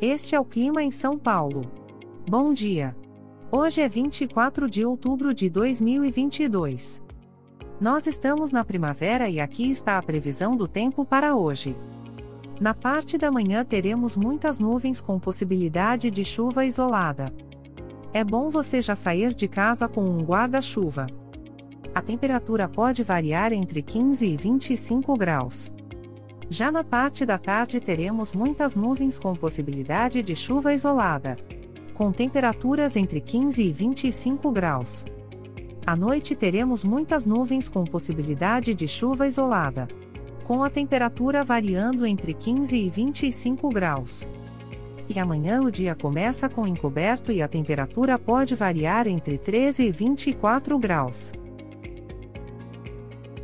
Este é o clima em São Paulo. Bom dia. Hoje é 24 de outubro de 2022. Nós estamos na primavera e aqui está a previsão do tempo para hoje. Na parte da manhã teremos muitas nuvens com possibilidade de chuva isolada. É bom você já sair de casa com um guarda-chuva. A temperatura pode variar entre 15 e 25 graus. Já na parte da tarde teremos muitas nuvens com possibilidade de chuva isolada. Com temperaturas entre 15 e 25 graus. À noite teremos muitas nuvens com possibilidade de chuva isolada. Com a temperatura variando entre 15 e 25 graus. E amanhã o dia começa com encoberto e a temperatura pode variar entre 13 e 24 graus.